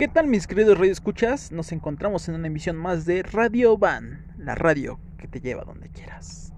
¿Qué tal mis queridos radio escuchas? Nos encontramos en una emisión más de Radio Van, la radio que te lleva donde quieras.